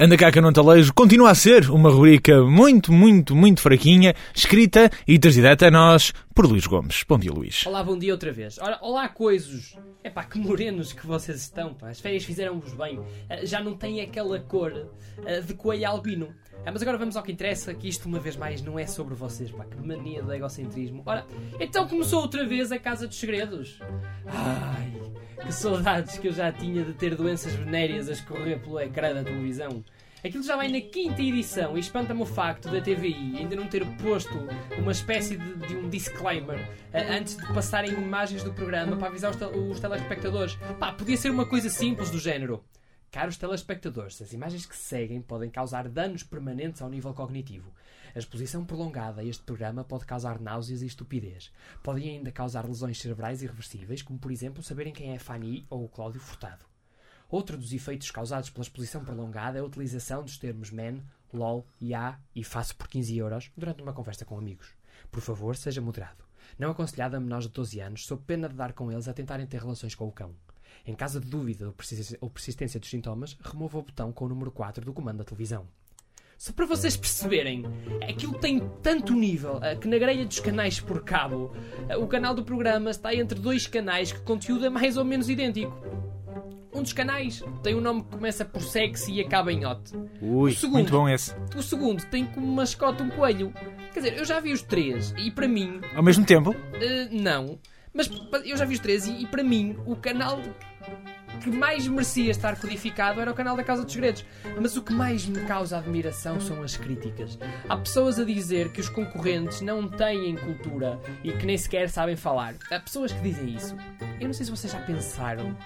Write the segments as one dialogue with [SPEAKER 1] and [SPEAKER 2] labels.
[SPEAKER 1] Anda cá que não talejo continua a ser uma rubrica muito, muito, muito fraquinha, escrita e trazida até nós por Luís Gomes. Bom dia, Luís.
[SPEAKER 2] Olá, bom dia outra vez. Ora, olá, coisos. É pá, que morenos que vocês estão, pá. As férias fizeram-vos bem. Uh, já não tem aquela cor uh, de coelho albino. Uh, mas agora vamos ao que interessa, que isto uma vez mais não é sobre vocês, pá. Que mania de egocentrismo. Ora, então começou outra vez a Casa dos Segredos. Ai, que saudades que eu já tinha de ter doenças venéreas a escorrer pelo ecrã da televisão. Aquilo já vai na quinta edição e espanta-me o facto da TVI ainda não ter posto uma espécie de, de um disclaimer uh, antes de passarem imagens do programa para avisar os, te os telespectadores. Pá, podia ser uma coisa simples do género. Caros telespectadores, as imagens que seguem podem causar danos permanentes ao nível cognitivo. A exposição prolongada a este programa pode causar náuseas e estupidez. Podem ainda causar lesões cerebrais irreversíveis, como por exemplo saberem quem é Fanny ou o Cláudio Furtado. Outro dos efeitos causados pela exposição prolongada é a utilização dos termos man, lol, ya e faço por 15 euros durante uma conversa com amigos. Por favor, seja moderado. Não aconselhado a menores de 12 anos, sob pena de dar com eles a tentarem ter relações com o cão. Em caso de dúvida ou persistência dos sintomas, remova o botão com o número 4 do comando da televisão. Só para vocês perceberem, aquilo tem tanto nível eh, que na grelha dos canais por cabo, eh, o canal do programa está entre dois canais que o conteúdo é mais ou menos idêntico. Um dos canais tem um nome que começa por sexy e acaba em hot.
[SPEAKER 1] Ui, segundo, muito bom esse.
[SPEAKER 2] O segundo tem como mascote um coelho. Quer dizer, eu já vi os três e para mim.
[SPEAKER 1] Ao mesmo tempo?
[SPEAKER 2] Uh, não. Mas eu já vi os três e, e para mim o canal que mais merecia estar codificado era o canal da Casa dos Segredos. Mas o que mais me causa admiração são as críticas. Há pessoas a dizer que os concorrentes não têm cultura e que nem sequer sabem falar. Há pessoas que dizem isso. Eu não sei se vocês já pensaram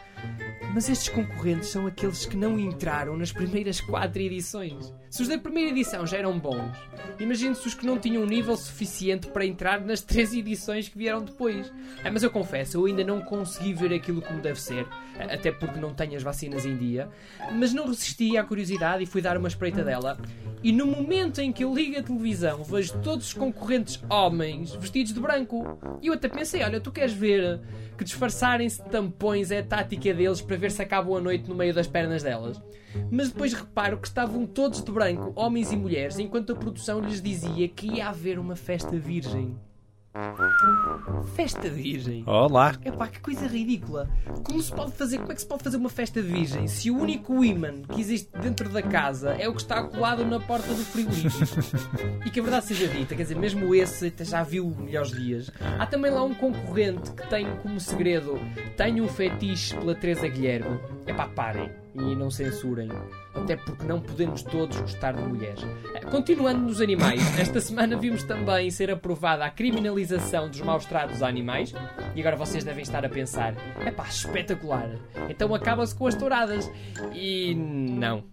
[SPEAKER 2] mas estes concorrentes são aqueles que não entraram nas primeiras quatro edições. Se os da primeira edição já eram bons, imagine-se os que não tinham um nível suficiente para entrar nas três edições que vieram depois. É, mas eu confesso, eu ainda não consegui ver aquilo como deve ser, até porque não tenho as vacinas em dia, mas não resisti à curiosidade e fui dar uma espreita dela. E no momento em que eu ligo a televisão, vejo todos os concorrentes homens vestidos de branco. E eu até pensei: olha, tu queres ver que disfarçarem-se de tampões é a tática deles para ver se acabam a noite no meio das pernas delas. Mas depois reparo que estavam todos de branco, homens e mulheres, enquanto a produção lhes dizia que ia haver uma festa virgem. Festa virgem.
[SPEAKER 1] Olá.
[SPEAKER 2] Epá, que coisa ridícula. Como se pode fazer, como é que se pode fazer uma festa virgem se o único imã que existe dentro da casa é o que está colado na porta do frigorífico? e que a verdade seja dita, quer dizer, mesmo esse já viu melhores dias. Há também lá um concorrente que tem como segredo: tenho um fetiche pela Teresa Guilherme. Epá, parem e não censurem, até porque não podemos todos gostar de mulheres. Eh, continuando nos animais, esta semana vimos também ser aprovada a criminalização dos maus tratos a animais, e agora vocês devem estar a pensar: é pá, espetacular, então acaba-se com as touradas. E não.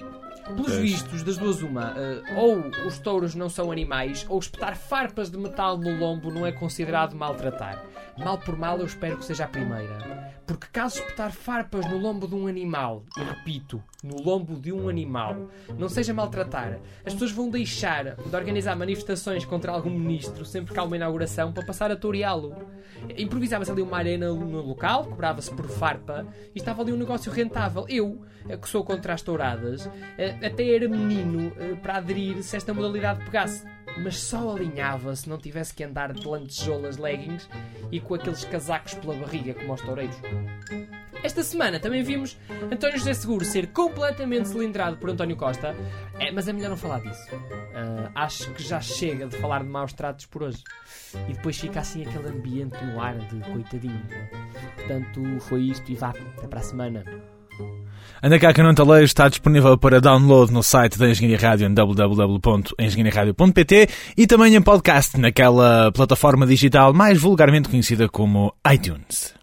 [SPEAKER 2] Pelos vistos, das duas, uma, uh, ou os touros não são animais, ou espetar farpas de metal no lombo não é considerado maltratar. Mal por mal, eu espero que seja a primeira. Porque caso espetar farpas no lombo de um animal, e repito, no lombo de um animal, não seja maltratar, as pessoas vão deixar de organizar manifestações contra algum ministro sempre que há uma inauguração para passar a toreá-lo. Improvisava-se ali uma arena no local, cobrava-se por farpa e estava ali um negócio rentável. Eu, eh, que sou contra as touradas, eh, até era menino eh, para aderir se esta modalidade pegasse mas só alinhava se não tivesse que andar de lantejoulas leggings e com aqueles casacos pela barriga como aos toureiros. Esta semana também vimos António José Seguro ser completamente cilindrado por António Costa, é, mas é melhor não falar disso. Uh, acho que já chega de falar de maus tratos por hoje. E depois fica assim aquele ambiente no ar de coitadinho. Portanto, foi isto e vá, até para a semana.
[SPEAKER 1] Anda cá que não talejo está disponível para download no site da Engenharia Rádio em www.engenhariaradio.pt e também em podcast naquela plataforma digital mais vulgarmente conhecida como iTunes.